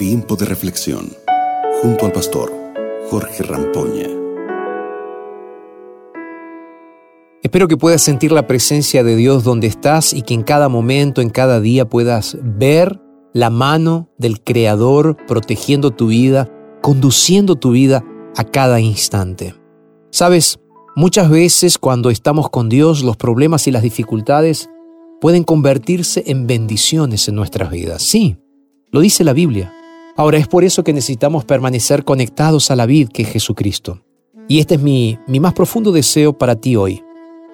Tiempo de reflexión junto al pastor Jorge Rampoña. Espero que puedas sentir la presencia de Dios donde estás y que en cada momento, en cada día puedas ver la mano del Creador protegiendo tu vida, conduciendo tu vida a cada instante. Sabes, muchas veces cuando estamos con Dios, los problemas y las dificultades pueden convertirse en bendiciones en nuestras vidas. Sí, lo dice la Biblia. Ahora es por eso que necesitamos permanecer conectados a la vid que es Jesucristo. Y este es mi, mi más profundo deseo para ti hoy.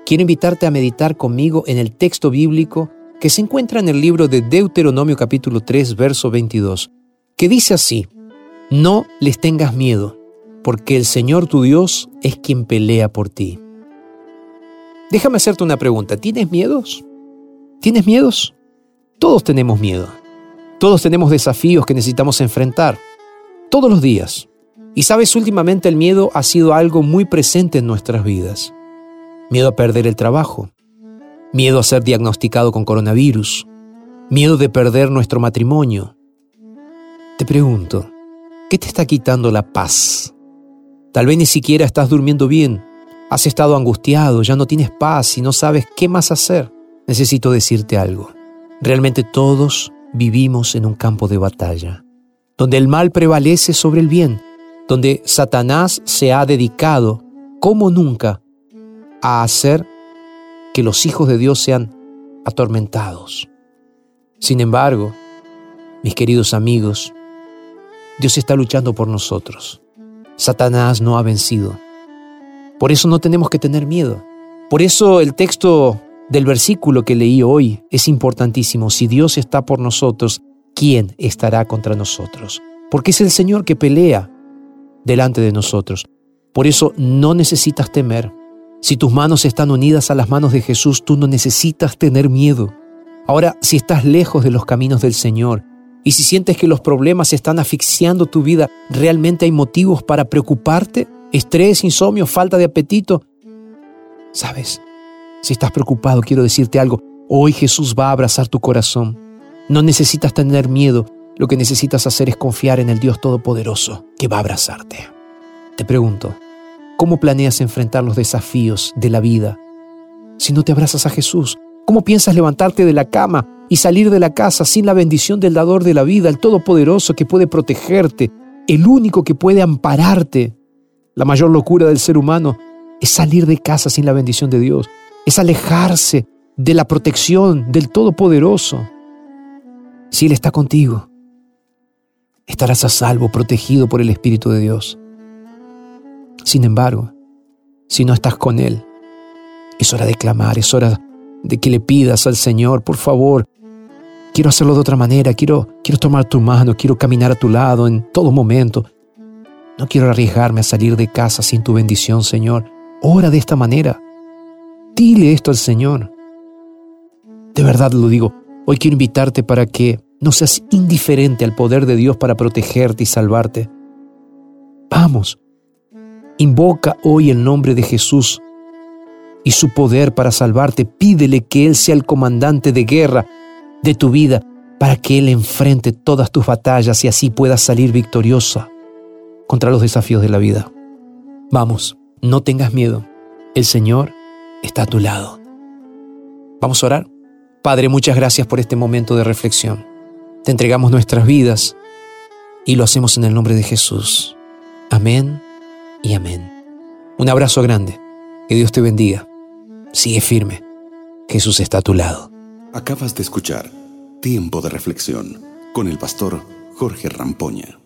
Quiero invitarte a meditar conmigo en el texto bíblico que se encuentra en el libro de Deuteronomio capítulo 3, verso 22, que dice así, No les tengas miedo, porque el Señor tu Dios es quien pelea por ti. Déjame hacerte una pregunta, ¿tienes miedos? ¿Tienes miedos? Todos tenemos miedo. Todos tenemos desafíos que necesitamos enfrentar. Todos los días. Y sabes, últimamente el miedo ha sido algo muy presente en nuestras vidas. Miedo a perder el trabajo, miedo a ser diagnosticado con coronavirus, miedo de perder nuestro matrimonio. Te pregunto, ¿qué te está quitando la paz? Tal vez ni siquiera estás durmiendo bien, has estado angustiado, ya no tienes paz y no sabes qué más hacer. Necesito decirte algo. Realmente todos vivimos en un campo de batalla, donde el mal prevalece sobre el bien, donde Satanás se ha dedicado, como nunca, a hacer que los hijos de Dios sean atormentados. Sin embargo, mis queridos amigos, Dios está luchando por nosotros. Satanás no ha vencido. Por eso no tenemos que tener miedo. Por eso el texto del versículo que leí hoy es importantísimo. Si Dios está por nosotros, ¿quién estará contra nosotros? Porque es el Señor que pelea delante de nosotros. Por eso no necesitas temer. Si tus manos están unidas a las manos de Jesús, tú no necesitas tener miedo. Ahora, si estás lejos de los caminos del Señor y si sientes que los problemas están asfixiando tu vida, ¿realmente hay motivos para preocuparte? ¿Estrés, insomnio, falta de apetito? ¿Sabes? Si estás preocupado, quiero decirte algo. Hoy Jesús va a abrazar tu corazón. No necesitas tener miedo. Lo que necesitas hacer es confiar en el Dios Todopoderoso que va a abrazarte. Te pregunto, ¿Cómo planeas enfrentar los desafíos de la vida? Si no te abrazas a Jesús, ¿cómo piensas levantarte de la cama y salir de la casa sin la bendición del dador de la vida, el Todopoderoso que puede protegerte, el único que puede ampararte? La mayor locura del ser humano es salir de casa sin la bendición de Dios, es alejarse de la protección del Todopoderoso. Si Él está contigo, estarás a salvo, protegido por el Espíritu de Dios. Sin embargo, si no estás con Él, es hora de clamar, es hora de que le pidas al Señor, por favor, quiero hacerlo de otra manera, quiero, quiero tomar tu mano, quiero caminar a tu lado en todo momento. No quiero arriesgarme a salir de casa sin tu bendición, Señor. Ora de esta manera. Dile esto al Señor. De verdad lo digo. Hoy quiero invitarte para que no seas indiferente al poder de Dios para protegerte y salvarte. Vamos, Invoca hoy el nombre de Jesús y su poder para salvarte. Pídele que Él sea el comandante de guerra de tu vida para que Él enfrente todas tus batallas y así puedas salir victoriosa contra los desafíos de la vida. Vamos, no tengas miedo. El Señor está a tu lado. Vamos a orar. Padre, muchas gracias por este momento de reflexión. Te entregamos nuestras vidas y lo hacemos en el nombre de Jesús. Amén y amén. Un abrazo grande. Que Dios te bendiga. Sigue firme. Jesús está a tu lado. Acabas de escuchar Tiempo de Reflexión con el pastor Jorge Rampoña.